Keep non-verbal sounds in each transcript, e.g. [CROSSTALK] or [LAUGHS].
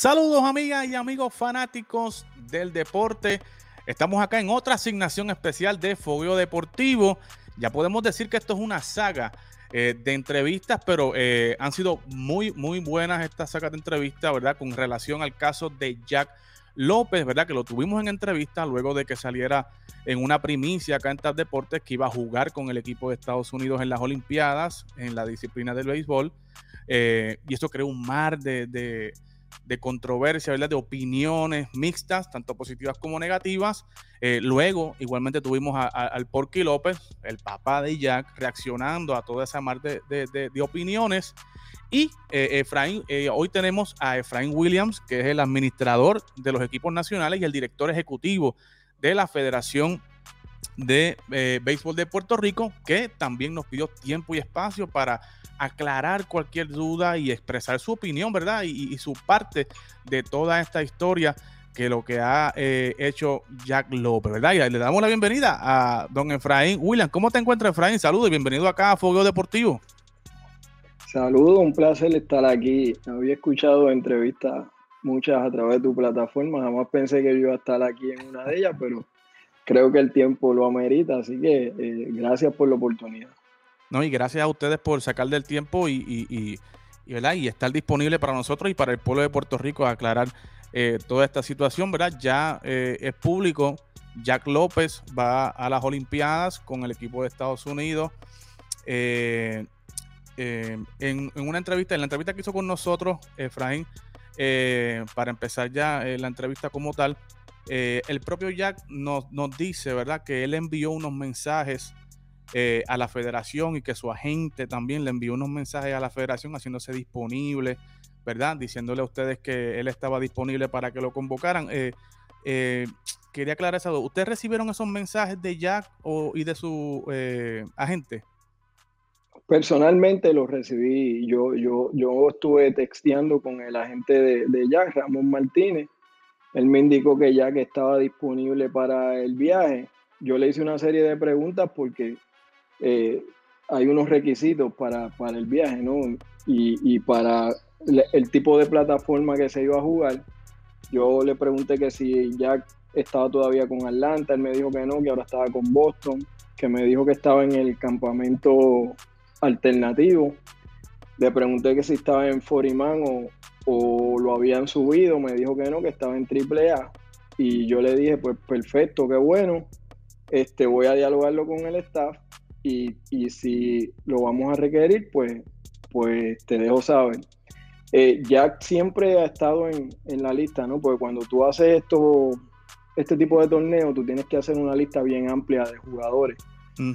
Saludos amigas y amigos fanáticos del deporte. Estamos acá en otra asignación especial de Fogueo Deportivo. Ya podemos decir que esto es una saga eh, de entrevistas, pero eh, han sido muy, muy buenas estas sagas de entrevistas, ¿verdad? Con relación al caso de Jack López, ¿verdad? Que lo tuvimos en entrevista luego de que saliera en una primicia acá en TAP Deportes que iba a jugar con el equipo de Estados Unidos en las Olimpiadas, en la disciplina del béisbol. Eh, y esto creó un mar de de controversia, ¿verdad? de opiniones mixtas, tanto positivas como negativas. Eh, luego, igualmente tuvimos al Porky López, el papá de Jack, reaccionando a toda esa mar de, opiniones. Y eh, eh, hoy tenemos a Efraín Williams, que es el administrador de los equipos nacionales y el director ejecutivo de la Federación de Béisbol de Puerto Rico, que también nos pidió tiempo y espacio para aclarar cualquier duda y expresar su opinión, ¿verdad? Y, su parte de toda esta historia que lo que ha eh, hecho Jack López, ¿verdad? Y le damos la bienvenida a don Efraín. William, ¿cómo te encuentras, Efraín? Saludos y bienvenido acá a Fogueo Deportivo. Saludos, un placer estar aquí. Había escuchado entrevistas muchas a través de tu plataforma. Jamás pensé que yo iba a estar aquí en una de ellas, pero creo que el tiempo lo amerita. Así que eh, gracias por la oportunidad. No, y gracias a ustedes por sacar del tiempo y, ¿verdad? y estar disponible para nosotros y para el pueblo de Puerto Rico aclarar eh, toda esta situación, ¿verdad? Ya eh, es público. Jack López va a las Olimpiadas con el equipo de Estados Unidos. Eh, en, una entrevista, en la entrevista que hizo con nosotros, Efraín, para empezar ya la entrevista como tal, el propio Jack nos, nos dice, ¿verdad? Que él envió unos mensajes eh, a la federación y que su agente también le envió unos mensajes a la federación haciéndose disponible, ¿verdad? Diciéndole a ustedes que él estaba disponible para que lo convocaran. Eh, eh, quería aclarar eso. ¿Ustedes recibieron esos mensajes de Jack y de su agente? Personalmente los recibí. Yo, yo, yo estuve texteando con el agente de, de Jack, Ramón Martínez. Él me indicó que Jack estaba disponible para el viaje. Yo le hice una serie de preguntas porque eh, hay unos requisitos para, el viaje, ¿no? Y, para el, tipo de plataforma que se iba a jugar. Yo le pregunté que si Jack estaba todavía con Atlanta, él me dijo que no, que ahora estaba con Boston, que me dijo que estaba en el campamento alternativo. Le pregunté que si estaba en Forimán o, o lo habían subido, me dijo que no, que estaba en AAA. Y yo le dije, pues perfecto, qué bueno. Este, voy a dialogarlo con el staff y, si lo vamos a requerir, pues, pues te dejo saber. Eh, Jack siempre ha estado en, la lista, ¿no? Porque cuando tú haces esto, este tipo de torneo, tú tienes que hacer una lista bien amplia de jugadores,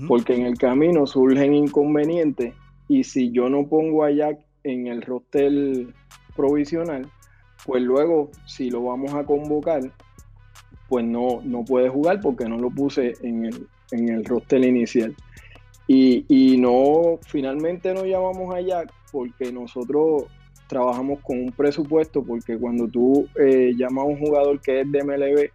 porque en el camino surgen inconvenientes y si yo no pongo a Jack en el roster provisional, pues luego si lo vamos a convocar, pues no, no puede jugar porque no lo puse en el, en el roster inicial. Y, no, finalmente no llamamos a Jack porque nosotros trabajamos con un presupuesto, porque cuando tú eh, llamas a un jugador que es de MLB,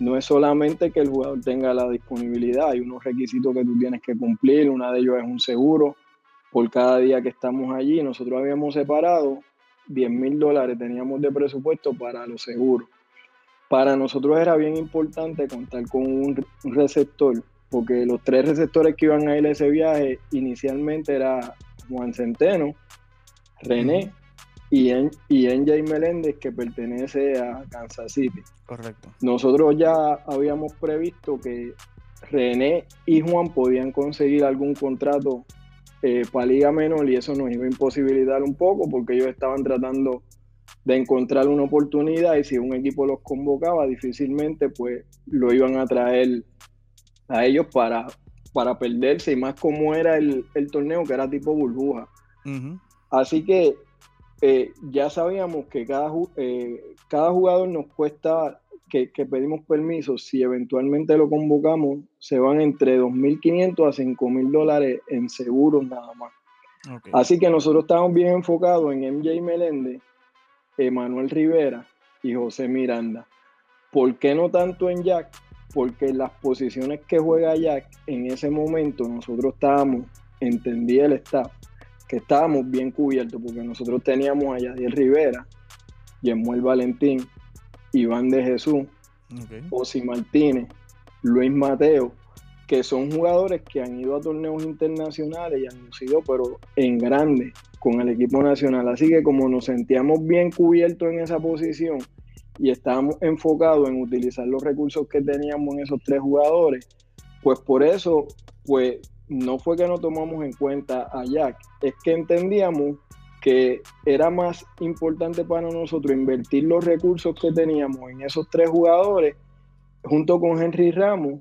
no es solamente que el jugador tenga la disponibilidad, hay unos requisitos que tú tienes que cumplir, una de ellos es un seguro por cada día que estamos allí. Nosotros habíamos separado 10 mil dólares, teníamos de presupuesto para los seguros. Para nosotros era bien importante contar con un receptor porque los tres receptores que iban a ir a ese viaje inicialmente era Juan Centeno, René y, en, y NJ Meléndez, que pertenece a Kansas City. Correcto. Nosotros ya habíamos previsto que René y Juan podían conseguir algún contrato eh, para Liga Menor y eso nos iba a imposibilitar un poco porque ellos estaban tratando de encontrar una oportunidad y si un equipo los convocaba difícilmente pues lo iban a traer a ellos para, para perderse y más como era el, torneo que era tipo burbuja. Así que eh, ya sabíamos que cada, eh, cada jugador nos cuesta que, pedimos permiso, si eventualmente lo convocamos, se van entre 2.500 a 5.000 dólares en seguros nada más. Así que nosotros estamos bien enfocados en MJ Meléndez, Emanuel Rivera y José Miranda. ¿Por qué no tanto en Jack? porque las posiciones que juega Jack en ese momento nosotros estábamos, entendía el staff, que estábamos bien cubiertos, porque nosotros teníamos a Yadiel Rivera, Yemuel Valentín, Iván de Jesús, okay. Martínez, Luis Mateo, que son jugadores que han ido a torneos internacionales y han lucido, pero en grande, con el equipo nacional. Así que como nos sentíamos bien cubiertos en esa posición y estábamos enfocados en utilizar los recursos que teníamos en esos tres jugadores, pues por eso, pues no fue que no tomamos en cuenta a Jack, es que entendíamos era más importante para nosotros invertir los recursos que teníamos en esos tres jugadores junto con Henry Ramos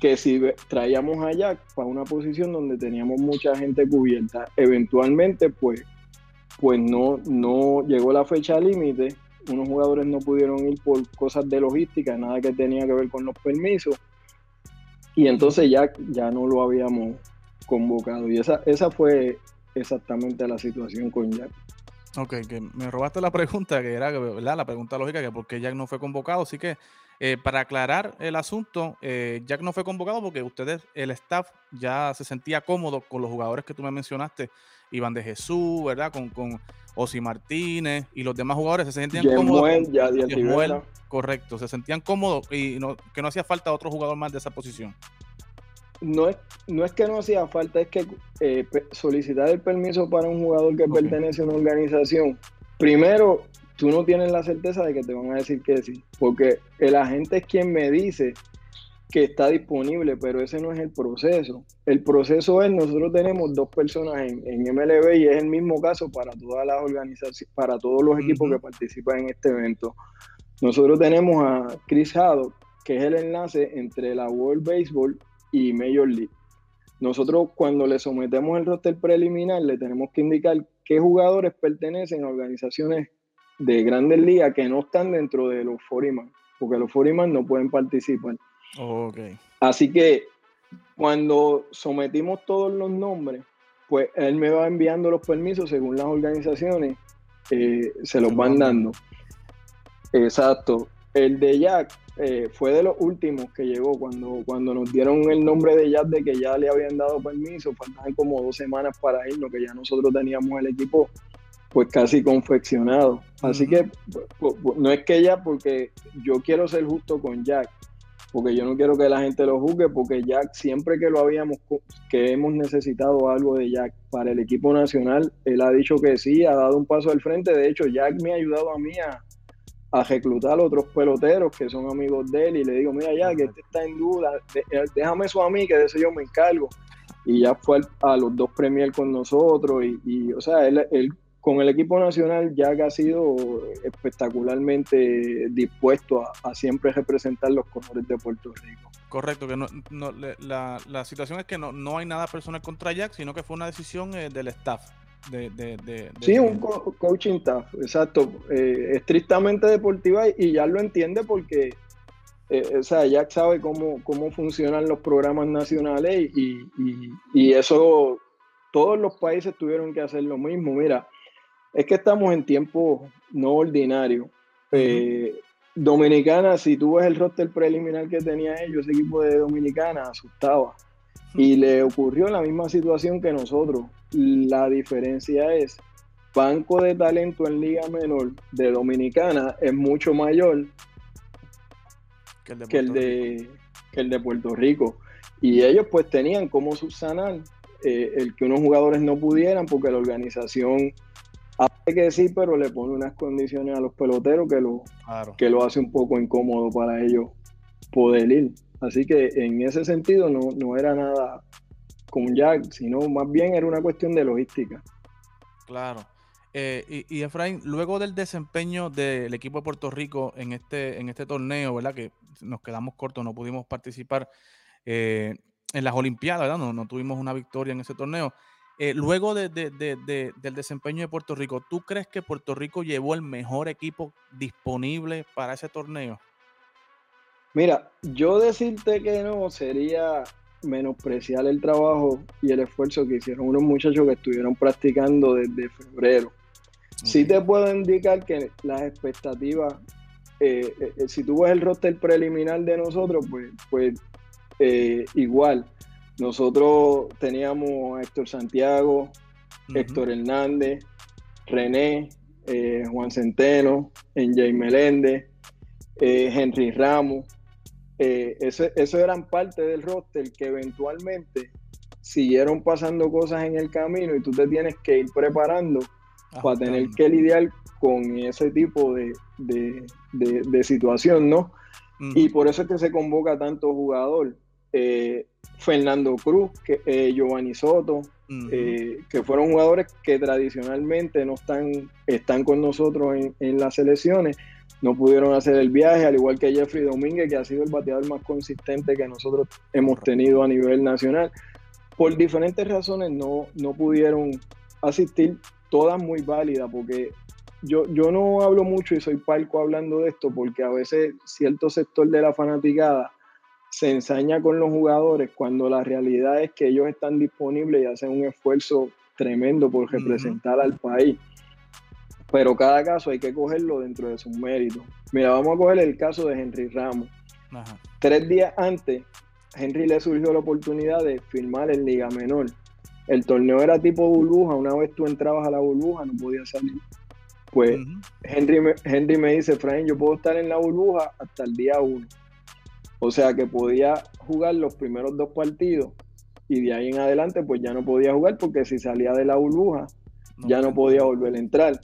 que si traíamos a Jack para una posición donde teníamos mucha gente cubierta, eventualmente pues, pues no, no llegó la fecha límite, unos jugadores no pudieron ir por cosas de logística, nada que tenía que ver con los permisos, y entonces Jack ya no lo habíamos convocado, y esa, esa fue exactamente la situación con Jack. Ok, que me robaste la pregunta, que era ¿verdad? la pregunta lógica, que por qué Jack no fue convocado. Así que eh, para aclarar el asunto, eh, Jack no fue convocado porque ustedes, el staff, ya se sentía cómodo con los jugadores que tú me mencionaste, Iván de Jesús, ¿verdad? Con, con Osi Martínez y los demás jugadores se sentían cómodos. ya correcto, se sentían cómodos y que no hacía falta otro jugador más de esa posición no es, no es que no hacía falta, es que eh, solicitar el permiso para un jugador que pertenece a una organización, primero, tú no tienes la certeza de que te van a decir que sí, porque el agente es quien me dice que está disponible, pero ese no es el proceso. El proceso es, nosotros tenemos dos personas en, en MLB y es el mismo caso para todas las organizaciones, para todos los equipos que participan en este evento. Nosotros tenemos a Chris Haddock, que es el enlace entre la World Baseball y Major League. Nosotros cuando le sometemos el roster preliminar le tenemos que indicar qué jugadores pertenecen a organizaciones de grandes ligas que no están dentro de los 40 porque los 40 no pueden participar. Okay. Así que cuando sometimos todos los nombres, pues él me va enviando los permisos según las organizaciones, eh, se los van dando. Exacto. El de Jack eh, fue de los últimos que llegó cuando, cuando nos dieron el nombre de Jack de que ya le habían dado permiso, faltaban como dos semanas para irnos, que ya nosotros teníamos el equipo pues casi confeccionado. Así que no es que ya, porque yo quiero ser justo con Jack, porque yo no quiero que la gente lo juzgue, porque Jack siempre que lo habíamos, que hemos necesitado algo de Jack para el equipo nacional, él ha dicho que sí, ha dado un paso al frente. De hecho, Jack me ha ayudado a mí a, a reclutar otros peloteros que son amigos de él y le digo, mira ya, que este está en duda, eh, déjame eso a mí, que de eso yo me encargo. Y ya fue a los dos premier con nosotros y, o sea, él, con el equipo nacional ya ha sido espectacularmente dispuesto a, siempre representar los colores de Puerto Rico. Correcto, que no, la, la, situación es que no, no hay nada personal contra Jack, sino que fue una decisión eh, del staff de, sí, un coaching staff, exacto, eh, estrictamente deportiva y, ya lo entiende porque, eh, o sea, Jack sabe cómo, cómo funcionan los programas nacionales y, eso, todos los países tuvieron que hacer lo mismo. Mira, es que estamos en tiempos no ordinarios. Eh, Dominicana, si tú ves el roster preliminar que tenía ellos, ese equipo de Dominicana asustaba. Y le ocurrió la misma situación que nosotros. La diferencia es, banco de talento en Liga Menor de Dominicana es mucho mayor que el de, el de, Puerto Rico. Y ellos pues tenían como subsanar eh, el que unos jugadores no pudieran porque la organización hace que sí, pero le pone unas condiciones a los peloteros que lo, que lo hace un poco incómodo para ellos poder ir. Así que en ese sentido no, no era nada con Jack, sino más bien era una cuestión de logística. Claro. Eh, y, Efraín, luego del desempeño del equipo de Puerto Rico en este, en este torneo, ¿verdad? Que nos quedamos cortos, no pudimos participar eh, en las Olimpiadas, ¿verdad? No, no, tuvimos una victoria en ese torneo. Eh, luego de, del desempeño de Puerto Rico, ¿tú crees que Puerto Rico llevó el mejor equipo disponible para ese torneo? Mira, yo decirte que no sería menospreciar el trabajo y el esfuerzo que hicieron unos muchachos que estuvieron practicando desde febrero. Sí te puedo indicar que las expectativas, eh, eh, eh, si tú ves el roster preliminar de nosotros, pues, pues igual. Nosotros teníamos a Héctor Santiago, Héctor Hernández, René, Juan Centeno, en Jay Meléndez, Henry Ramos. Eh, eso, eran parte del roster que eventualmente siguieron pasando cosas en el camino y tú te tienes que ir preparando para tener que lidiar con ese tipo de, situación, ¿no? Y por eso es que se convoca tanto jugador. Eh, Fernando Cruz, que, eh, Giovanni Soto, eh, que fueron jugadores que tradicionalmente no están, están con nosotros en, en, las selecciones, no pudieron hacer el viaje, al igual que Jeffrey Domínguez, que ha sido el bateador más consistente que nosotros hemos tenido a nivel nacional. Por diferentes razones no, no pudieron asistir, todas muy válidas, porque yo, yo no hablo mucho y soy palco hablando de esto, porque a veces cierto sector de la fanaticada se ensaña con los jugadores cuando la realidad es que ellos están disponibles y hacen un esfuerzo tremendo por representar al país. Pero cada caso hay que cogerlo dentro de sus méritos. Mira, vamos a coger el caso de Henry Ramos. Tres días antes, Henry le surgió la oportunidad de firmar en Liga Menor. El torneo era tipo burbuja, una vez tú entrabas a la burbuja no podías salir. Pues Henry, me, Henry me dice, Frank, yo puedo estar en la burbuja hasta el día uno o sea que podía jugar los primeros dos partidos y de ahí en adelante pues ya no podía jugar porque si salía de la burbuja ya no podía volver a entrar.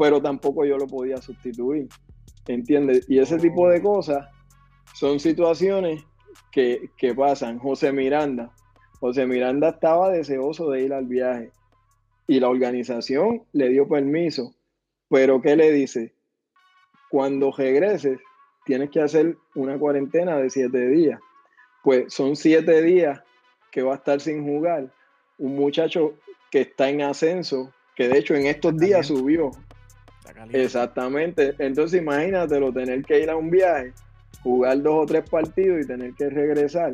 Pero tampoco yo lo podía sustituir. ¿Entiendes? Y ese tipo de cosas son situaciones que, que pasan. José Miranda. José Miranda estaba deseoso de ir al viaje y la organización le dio permiso. Pero ¿qué le dice? Cuando regreses, tienes que hacer una cuarentena de siete días. Pues son siete días que va a estar sin jugar. Un muchacho que está en ascenso, que de hecho en estos días subió. Exactamente. Entonces imagínatelo, tener que ir a un viaje, jugar dos o tres partidos y tener que regresar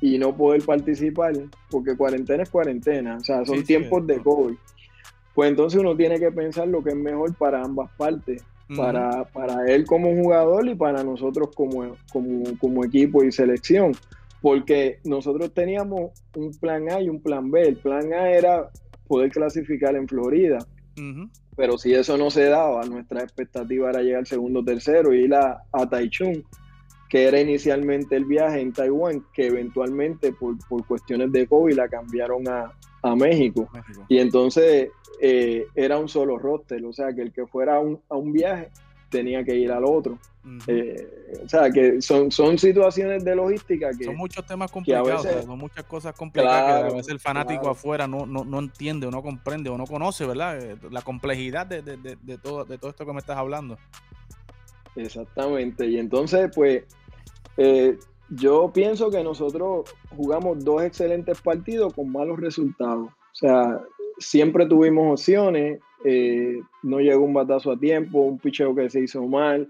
y no poder participar, porque cuarentena es cuarentena, o sea, son tiempos de COVID. Pues entonces uno tiene que pensar lo que es mejor para ambas partes para, para, él como jugador y para nosotros como, como, equipo y selección. Porque nosotros teníamos un plan A y un plan B. El plan A era poder clasificar en Florida. Pero si eso no se daba, nuestra expectativa era llegar segundo tercero y ir a, a Taichung, que era inicialmente el viaje en Taiwán, que eventualmente por, por cuestiones de COVID la cambiaron a, a México. Y entonces eh, era un solo roster, o sea que el que fuera a un, a un viaje tenía que ir al otro. Eh, o sea que son, son situaciones de logística que... Son muchos temas complicados, son muchas cosas complicadas que a veces el fanático afuera no, no, no, entiende o no comprende o no conoce, ¿verdad? Eh, la complejidad de, de, de, todo, de todo esto que me estás hablando. Exactamente, y entonces pues yo pienso que nosotros jugamos dos excelentes partidos con malos resultados. O sea, siempre tuvimos opciones, eh, no llegó un batazo a tiempo, un picheo que se hizo mal.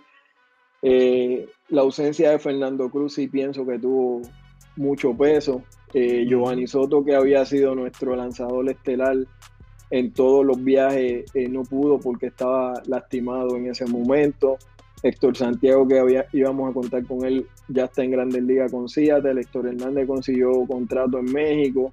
Eh, la ausencia de Fernando Cruz sí pienso que tuvo mucho peso. Eh, Giovanni Soto, que había sido nuestro lanzador estelar en todos los viajes, no pudo porque estaba lastimado en ese momento. Héctor Santiago, que había, íbamos a contar con él, ya está en Grandes Ligas con Seattle. Héctor Hernández consiguió contrato en México.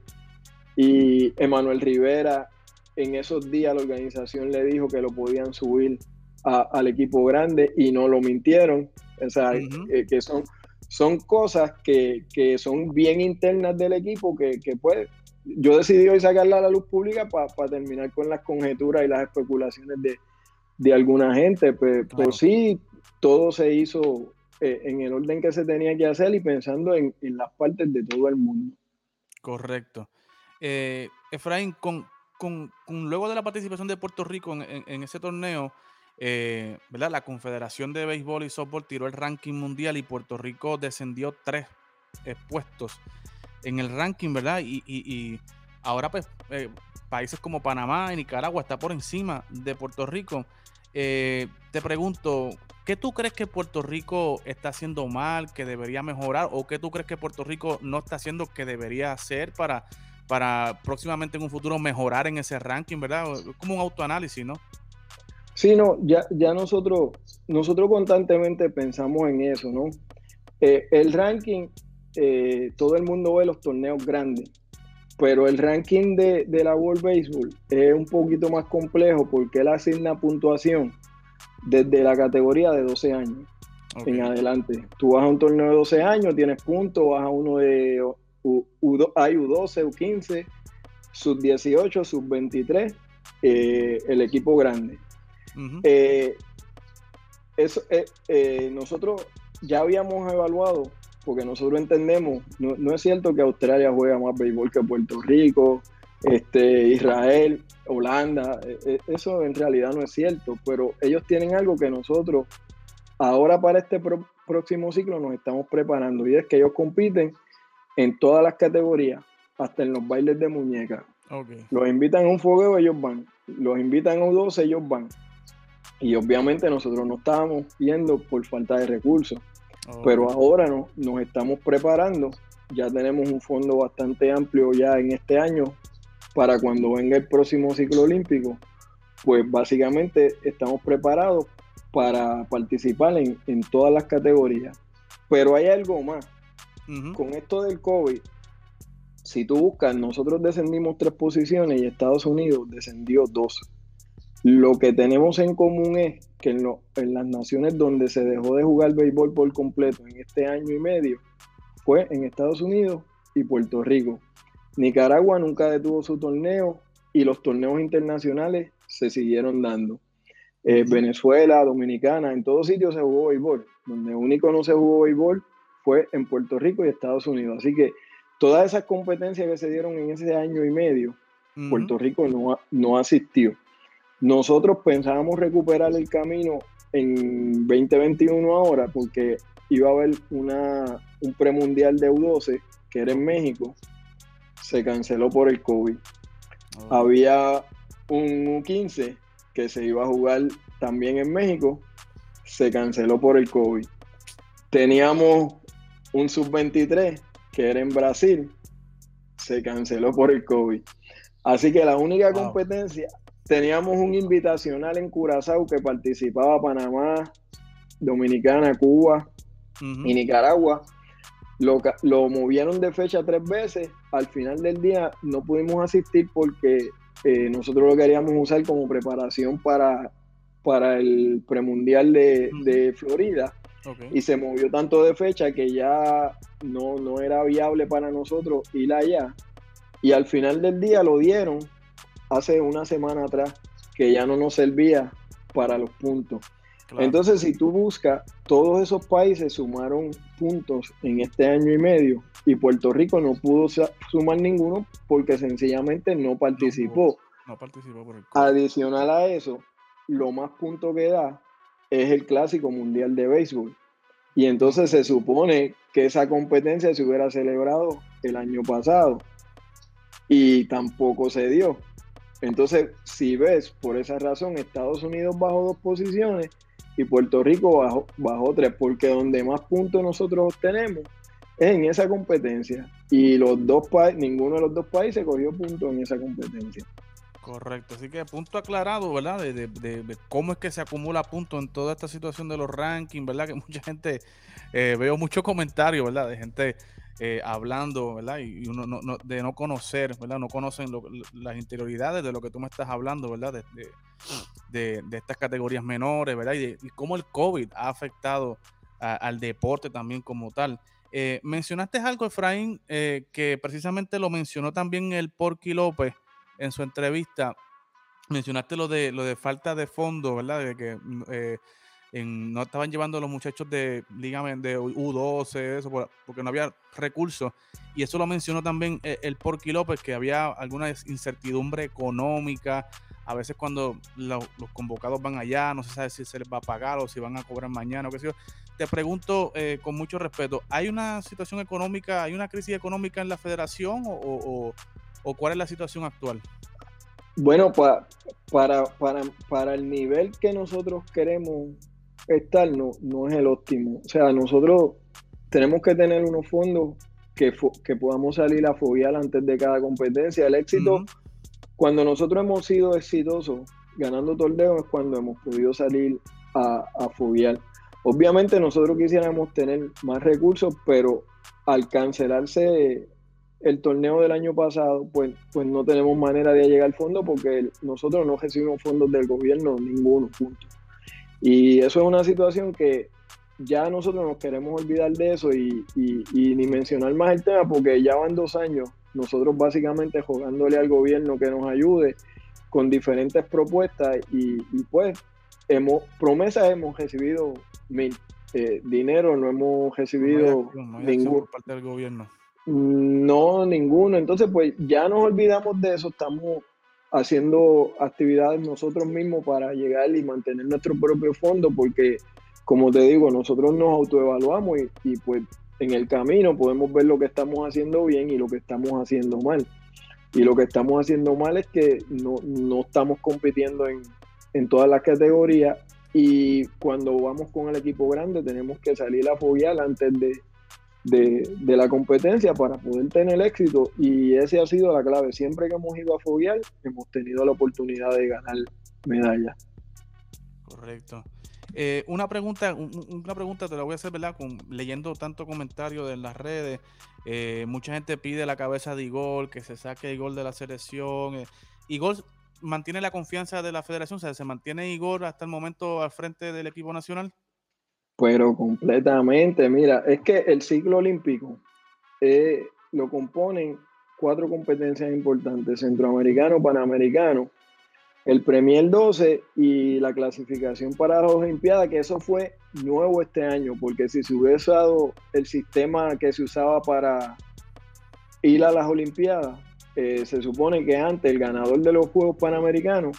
Y Emanuel Rivera, en esos días la organización le dijo que lo podían subir al equipo grande y no lo mintieron. O sea, eh, que son, son cosas que, son bien internas del equipo que, que pues yo decidí hoy sacarla a la luz pública para terminar con las conjeturas y las especulaciones de, alguna gente. Pero, pues, sí, todo se hizo eh, en el orden que se tenía que hacer y pensando en, las partes de todo el mundo. Correcto. Eh, Efraín, con, luego de la participación de Puerto Rico en, ese torneo, eh, ¿verdad? La Confederación de Béisbol y Softball tiró el ranking mundial y Puerto Rico descendió tres puestos en el ranking, ¿verdad? Y, ahora, pues, países como Panamá y Nicaragua está por encima de Puerto Rico. te pregunto, ¿Qué tú crees que Puerto Rico está haciendo mal, que debería mejorar? ¿O qué tú crees que Puerto Rico no está haciendo que debería hacer para, para próximamente en un futuro mejorar en ese ranking, verdad? Como un autoanálisis, ¿no? Sí, no, ya, ya nosotros, nosotros constantemente pensamos en eso, ¿no? Eh, el ranking, eh, todo el mundo ve los torneos grandes, pero el ranking de, la World Baseball es un poquito más complejo porque él asigna puntuación desde la categoría de 12 años en adelante. Tú vas a un torneo de 12 años, tienes puntos, vas a uno de U, hay U12, U15, sub 18, sub 23, eh, el equipo grande. Eh, eso, eh, nosotros ya habíamos evaluado, porque nosotros entendemos, no, es cierto que Australia juega más béisbol que Puerto Rico, este, Israel, Holanda, eso en realidad no es cierto, pero ellos tienen algo que nosotros ahora para este próximo ciclo nos estamos preparando y es que ellos compiten en todas las categorías, hasta en los bailes de muñeca. Los invitan a un fogueo, ellos van. Los invitan a U12, ellos van. Y obviamente nosotros no estábamos yendo por falta de recursos. Pero ahora no, nos estamos preparando. Ya tenemos un fondo bastante amplio ya en este año para cuando venga el próximo ciclo olímpico. Pues básicamente estamos preparados para participar en, en todas las categorías. Pero hay algo más con esto del COVID, si tú buscas, nosotros descendimos tres posiciones y Estados Unidos descendió dos. Lo que tenemos en común es que en, en las naciones donde se dejó de jugar béisbol por completo en este año y medio fue en Estados Unidos y Puerto Rico. Nicaragua nunca detuvo su torneo y los torneos internacionales se siguieron dando. Eh, Venezuela, Dominicana, en todos sitios se jugó béisbol. Donde único no se jugó béisbol fue en Puerto Rico y Estados Unidos. Así que todas esas competencias que se dieron en ese año y medio, Puerto Rico no, no asistió. Nosotros pensábamos recuperar el camino en 2021 ahora porque iba a haber una, un premundial de U12 que era en México, se canceló por el COVID. Oh. Había un U15 que se iba a jugar también en México, se canceló por el COVID. Teníamos un sub-23 que era en Brasil, se canceló por el COVID. Así que la única competencia, teníamos un invitacional en Curazao que participaba Panamá, Dominicana, Cuba y Nicaragua. Lo, lo, movieron de fecha tres veces. Al final del día no pudimos asistir porque eh, nosotros lo queríamos usar como preparación para, para el premundial de, de Florida y se movió tanto de fecha que ya no, no era viable para nosotros ir allá. Y al final del día lo dieron hace una semana atrás, que ya no nos servía para los puntos. Entonces, si tú buscas, todos esos países sumaron puntos en este año y medio y Puerto Rico no pudo sumar ninguno porque sencillamente no participó. No, participó por el Adicional a eso, lo más punto que da es el Clásico Mundial de Béisbol. Y entonces se supone que esa competencia se hubiera celebrado el año pasado y tampoco se dio. Entonces, si ves, por esa razón, Estados Unidos bajó dos posiciones y Puerto Rico bajó, bajó tres, porque donde más puntos nosotros obtenemos es en esa competencia. Y los dos ninguno de los dos países cogió puntos en esa competencia. Correcto, así que punto aclarado, ¿verdad? De, cómo es que se acumula punto en toda esta situación de los rankings, ¿verdad? Que [LAUGHS] mucha gente, eh, veo muchos comentarios, ¿verdad? De gente eh, hablando, ¿verdad? Y, uno no, de no conocer, ¿verdad? No conocen las interioridades de lo que tú me estás hablando, ¿verdad? De, estas categorías menores, ¿verdad? Y, cómo el COVID ha afectado al deporte también como tal. Eh, mencionaste algo, Efraín, que precisamente lo mencionó también el Porky López en su entrevista mencionaste lo de lo de falta de fondo, ¿verdad? De que mm, eh, no estaban llevando los muchachos de Liga de U12, eso, porque no había recursos. Y eso lo mencionó también eh, el Porky López, que había alguna incertidumbre económica. A veces cuando los convocados van allá, no se sabe si se les va a pagar o si van a cobrar mañana o qué sé yo. Te pregunto eh, con mucho respeto, ¿hay una situación económica, hay una crisis económica en la federación o cuál es la situación actual? Bueno, para, para, para el nivel que nosotros queremos estar, no, no es el óptimo. O sea, nosotros tenemos que tener unos fondos que, que podamos salir a fobiar antes de cada competencia. El éxito, cuando nosotros hemos sido exitosos ganando torneos, es cuando hemos podido salir a, a fobiar. Obviamente nosotros quisiéramos tener más recursos, pero al cancelarse el torneo del año pasado, pues, pues no tenemos manera de llegar al fondo porque nosotros no recibimos fondos del gobierno, ninguno, punto. Y eso es una situación que ya nosotros nos queremos olvidar de eso y, ni mencionar más el tema porque ya van dos años nosotros básicamente jugándole al gobierno que nos ayude con diferentes propuestas y, pues hemos promesas hemos recibido mil eh, dinero no hemos recibido ningún parte del gobierno no ninguno. Entonces pues ya nos olvidamos de eso. Estamos haciendo actividades nosotros mismos para llegar y mantener nuestro propio fondo porque como te digo, nosotros nos autoevaluamos y, pues en el camino podemos ver lo que estamos haciendo bien y lo que estamos haciendo mal. Y lo que estamos haciendo mal es que no, estamos compitiendo en, en, todas las categorías. Y cuando vamos con el equipo grande tenemos que salir a foguear antes de, de, la competencia para poder tener éxito y esa ha sido la clave. Siempre que hemos ido a foguear hemos tenido la oportunidad de ganar medallas. Correcto. Eh, una pregunta, una pregunta te la voy a hacer, ¿verdad? Con, leyendo tanto comentario en las redes, eh, mucha gente pide la cabeza de Igor, que se saque Igor de la selección. Eh. Igor mantiene la confianza de la federación, o sea, ¿se mantiene Igor hasta el momento al frente del equipo nacional? Pero completamente, mira, es que el ciclo olímpico lo componen cuatro competencias importantes, centroamericano, panamericano el Premier 12 y la clasificación para las Olimpiadas, que eso fue nuevo este año, porque si se hubiese dado el sistema que se usaba para ir a las Olimpiadas, eh, se supone que antes el ganador de los Juegos Panamericanos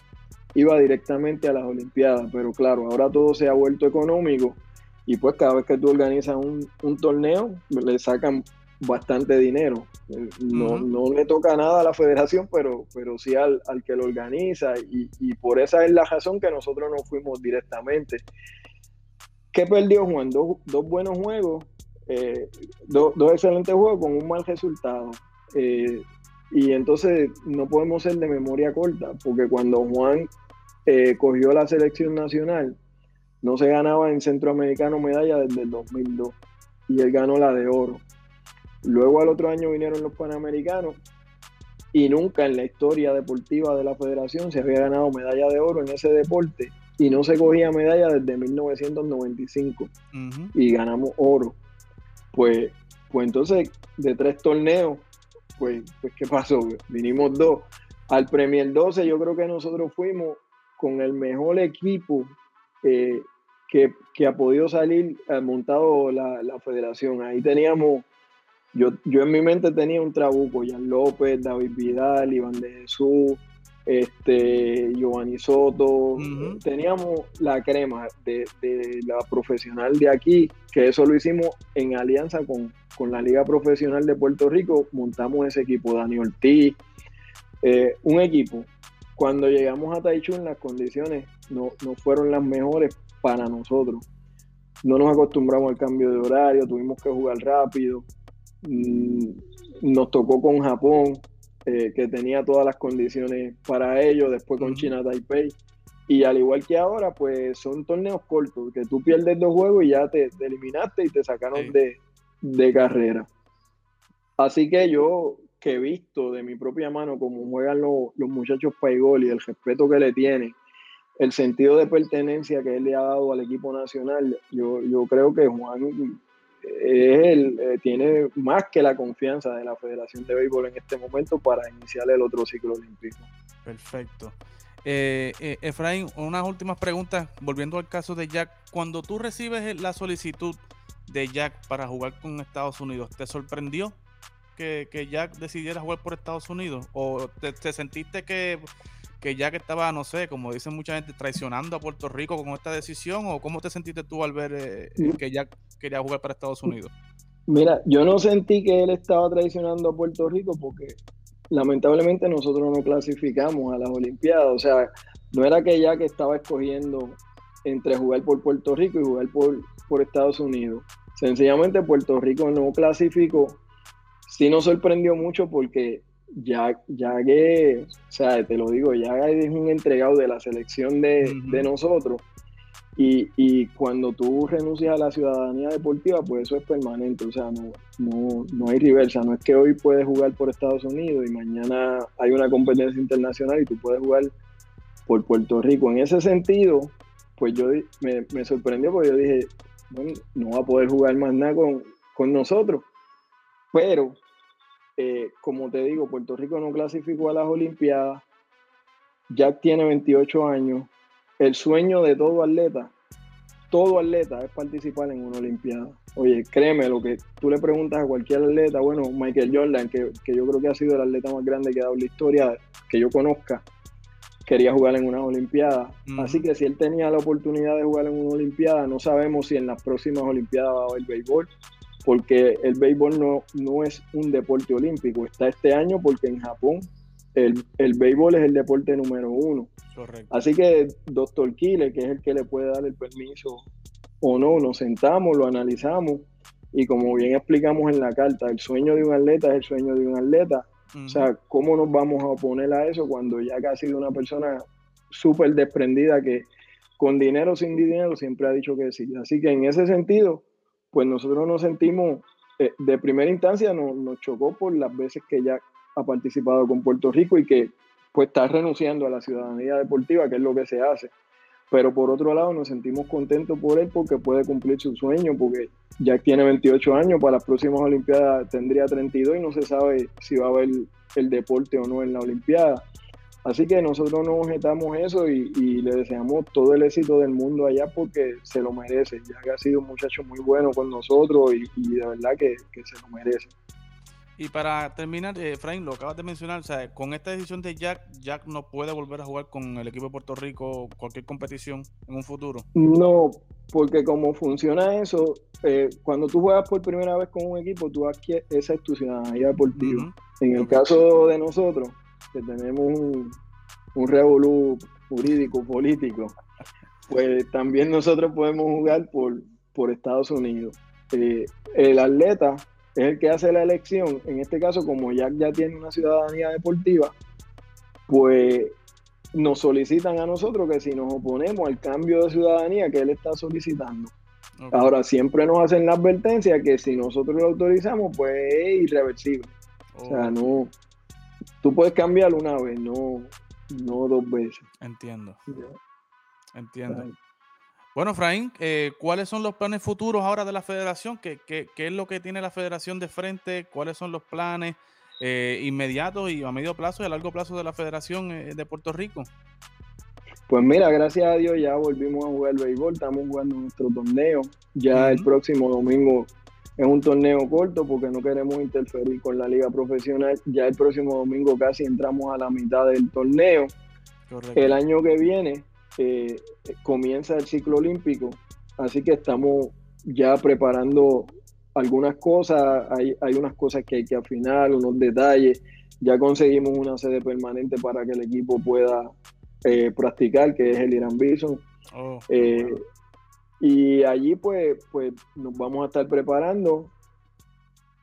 iba directamente a las Olimpiadas, pero claro, ahora todo se ha vuelto económico y pues cada vez que tú organizas un, un torneo, le sacan bastante dinero. Eh, no, no, le toca nada a la federación, pero, pero sí al, que lo organiza y, por esa es la razón que nosotros no fuimos directamente. ¿Qué perdió Juan? Dos, buenos juegos, eh, dos excelentes juegos con un mal resultado. Eh, y entonces no podemos ser de memoria corta, porque cuando Juan cogió la selección nacional, no se ganaba en Centroamericano medalla desde el 2002 y él ganó la de oro. Luego al otro año vinieron los Panamericanos y nunca en la historia deportiva de la federación se había ganado medalla de oro en ese deporte y no se cogía medalla desde 1995 y ganamos oro. Pues, pues entonces de tres torneos, pues, pues ¿qué pasó? Vinimos dos. Al Premier 12 yo creo que nosotros fuimos con el mejor equipo eh, que, ha podido salir eh, montado la, la federación. Ahí teníamos yo, yo en mi mente tenía un trabuco, Jan López, David Vidal, Iván de Jesús, este, Giovanni Soto, teníamos la crema de, la profesional de aquí, que eso lo hicimos en alianza con, la Liga Profesional de Puerto Rico, montamos ese equipo, Daniel Ortiz, eh, un equipo. Cuando llegamos a Taichung las condiciones no, no fueron las mejores para nosotros. No nos acostumbramos al cambio de horario, tuvimos que jugar rápido. Mm, nos tocó con Japón, eh, que tenía todas las condiciones para ello, después con China Taipei. Y al igual que ahora, pues son torneos cortos, que tú pierdes dos juegos y ya te, eliminaste y te sacaron de, carrera. Así que yo, que he visto de mi propia mano cómo juegan los, los muchachos Paigol y el respeto que le tienen, el sentido de pertenencia que él le ha dado al equipo nacional, yo, yo creo que Juan él eh, tiene más que la confianza de la Federación de Béisbol en este momento para iniciar el otro ciclo olímpico. Perfecto. Eh, eh, Efraín, unas últimas preguntas, volviendo al caso de Jack. Cuando tú recibes la solicitud de Jack para jugar con Estados Unidos, ¿te sorprendió que, Jack decidiera jugar por Estados Unidos? ¿O te sentiste que que ya que estaba, no sé, como dicen mucha gente, traicionando a Puerto Rico con esta decisión? ¿O cómo te sentiste tú al ver eh, que ya quería jugar para Estados Unidos? Mira, yo no sentí que él estaba traicionando a Puerto Rico porque lamentablemente nosotros no clasificamos a las Olimpiadas. O sea, no era que ya que estaba escogiendo entre jugar por Puerto Rico y jugar por, por Estados Unidos. Sencillamente Puerto Rico no clasificó. Sí nos sorprendió mucho porque ya, ya que, o sea, te lo digo, ya es un entregado de la selección de, nosotros. Y, y, cuando tú renuncias a la ciudadanía deportiva, pues eso es permanente, o sea, no, no, no hay reversa, no es que hoy puedes jugar por Estados Unidos y mañana hay una competencia internacional y tú puedes jugar por Puerto Rico. En ese sentido, pues yo me, me sorprendió porque yo dije, bueno, no va a poder jugar más nada con, con nosotros, pero eh, como te digo, Puerto Rico no clasificó a las Olimpiadas, Jack tiene 28 años, el sueño de todo atleta, todo atleta es participar en una Olimpiada. Oye, créeme, lo que tú le preguntas a cualquier atleta, bueno, Michael Jordan, que, yo creo que ha sido el atleta más grande que ha dado la historia que yo conozca, quería jugar en una Olimpiada. Así que si él tenía la oportunidad de jugar en una Olimpiada, no sabemos si en las próximas Olimpiadas va a haber béisbol, porque el béisbol no, no es un deporte olímpico. Está este año porque en Japón el, el béisbol es el deporte número uno. Así que doctor Kile, que es el que le puede dar el permiso o no, nos sentamos, lo analizamos y como bien explicamos en la carta, el sueño de un atleta es el sueño de un atleta. O sea, ¿cómo nos vamos a oponer a eso cuando ya que ha sido una persona súper desprendida que con dinero o sin dinero siempre ha dicho que sí? Así que en ese sentido, pues nosotros nos sentimos, eh, de primera instancia nos, nos chocó por las veces que ya ha participado con Puerto Rico y que pues está renunciando a la ciudadanía deportiva, que es lo que se hace. Pero por otro lado nos sentimos contentos por él porque puede cumplir su sueño, porque ya tiene 28 años, para las próximas Olimpiadas tendría 32 y no se sabe si va a haber el deporte o no en la Olimpiada. Así que nosotros nos objetamos eso y, le deseamos todo el éxito del mundo allá porque se lo merece, ya que ha sido un muchacho muy bueno con nosotros y, de verdad que, que se lo merece. Y para terminar, eh, Frank, lo acabas de mencionar, o sea, con esta decisión de Jack, Jack no puede volver a jugar con el equipo de Puerto Rico cualquier competición en un futuro. No, porque como funciona eso, eh, cuando tú juegas por primera vez con un equipo, tú adquieres, esa es tu ciudadanía deportiva. En el caso de nosotros, que tenemos un, un revolú jurídico, político, pues también nosotros podemos jugar por, por Estados Unidos. Eh, el atleta es el que hace la elección. En este caso, como Jack ya tiene una ciudadanía deportiva, pues nos solicitan a nosotros que si nos oponemos al cambio de ciudadanía que él está solicitando. Ahora, siempre nos hacen la advertencia que si nosotros lo autorizamos, pues es irreversible. O sea, no. Tú puedes cambiarlo una vez, no, no dos veces. Entiendo. Entiendo. Bueno, Fraín, eh, ¿cuáles son los planes futuros ahora de la federación? ¿Qué, es lo que tiene la federación de frente? ¿Cuáles son los planes eh, inmediatos y a medio plazo y a largo plazo de la federación eh, de Puerto Rico? Pues mira, gracias a Dios ya volvimos a jugar béisbol, estamos jugando nuestro torneo. Ya el próximo domingo es un torneo corto porque no queremos interferir con la liga profesional. Ya el próximo domingo casi entramos a la mitad del torneo. El año que viene eh, comienza el ciclo olímpico, así que estamos ya preparando algunas cosas, hay, hay unas cosas que hay que afinar, unos detalles, ya conseguimos una sede permanente para que el equipo pueda eh, practicar, que es el Irán Bison. Oh, eh, y allí pues, pues nos vamos a estar preparando.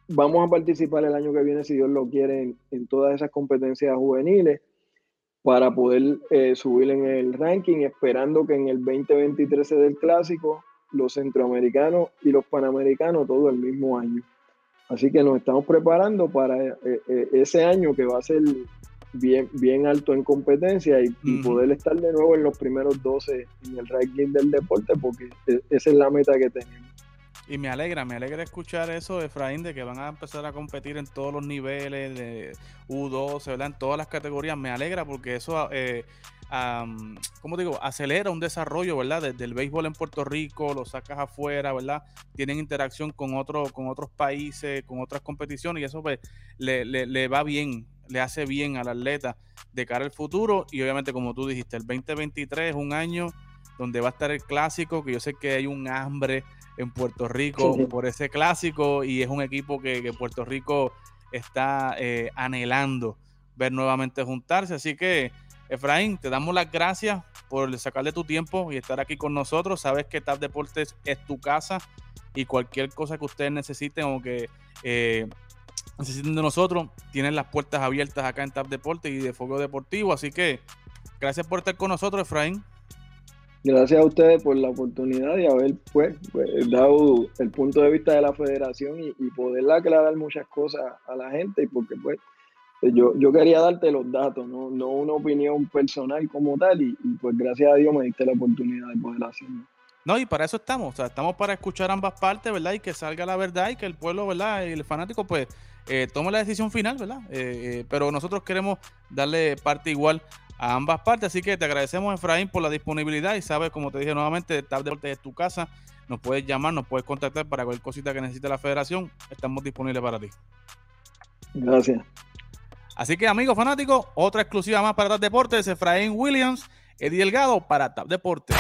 Vamos a participar el año que viene, si Dios lo quiere, en todas esas competencias juveniles para poder eh, subir en el ranking, esperando que en el 2023 se dé el clásico, los centroamericanos y los panamericanos todo el mismo año. Así que nos estamos preparando para eh, eh, ese año que va a ser bien, bien alto en competencia y, poder estar de nuevo en los primeros 12 en el ranking del deporte, porque e, esa es la meta que tenemos. Y me alegra, me alegra escuchar eso, Efraín, de que van a empezar a competir en todos los niveles de U12, ¿verdad? En todas las categorías. Me alegra porque eso, eh, ¿cómo digo? Acelera un desarrollo, ¿verdad? Desde el béisbol en Puerto Rico, lo sacas afuera, ¿verdad? Tienen interacción con, otro, con otros países, con otras competiciones y eso pues, le, le va bien, le hace bien al atleta de cara al futuro. Y obviamente, como tú dijiste, el 2023 es un año donde va a estar el clásico, que yo sé que hay un hambre en Puerto Rico por ese clásico y es un equipo que, Puerto Rico está eh, anhelando ver nuevamente juntarse. Así que, Efraín, te damos las gracias por sacarle tu tiempo y estar aquí con nosotros. Sabes que TAP Deportes es tu casa y cualquier cosa que ustedes necesiten o que eh, necesiten de nosotros, tienen las puertas abiertas acá en TAP Deportes y de Fuego Deportivo. Así que, gracias por estar con nosotros, Efraín. Gracias a ustedes por la oportunidad de haber pues, pues dado el punto de vista de la federación y, y poder aclarar muchas cosas a la gente, porque pues yo, yo quería darte los datos, no, no una opinión personal como tal, y, pues gracias a Dios me diste la oportunidad de poder hacerlo. No, y para eso estamos, o sea, estamos para escuchar ambas partes, ¿verdad? Y que salga la verdad y que el pueblo, ¿verdad? Y el fanático, pues, eh, tome la decisión final, ¿verdad? Eh, eh, pero nosotros queremos darle parte igual a ambas partes, así que te agradecemos, Efraín, por la disponibilidad y sabes, como te dije nuevamente, Tab Deportes es tu casa, nos puedes llamar, nos puedes contactar para cualquier cosita que necesite la federación, estamos disponibles para ti. Gracias. Así que, amigos fanáticos, otra exclusiva más para TAP Deportes, Efraín Williams, Eddie Delgado para TAP Deportes.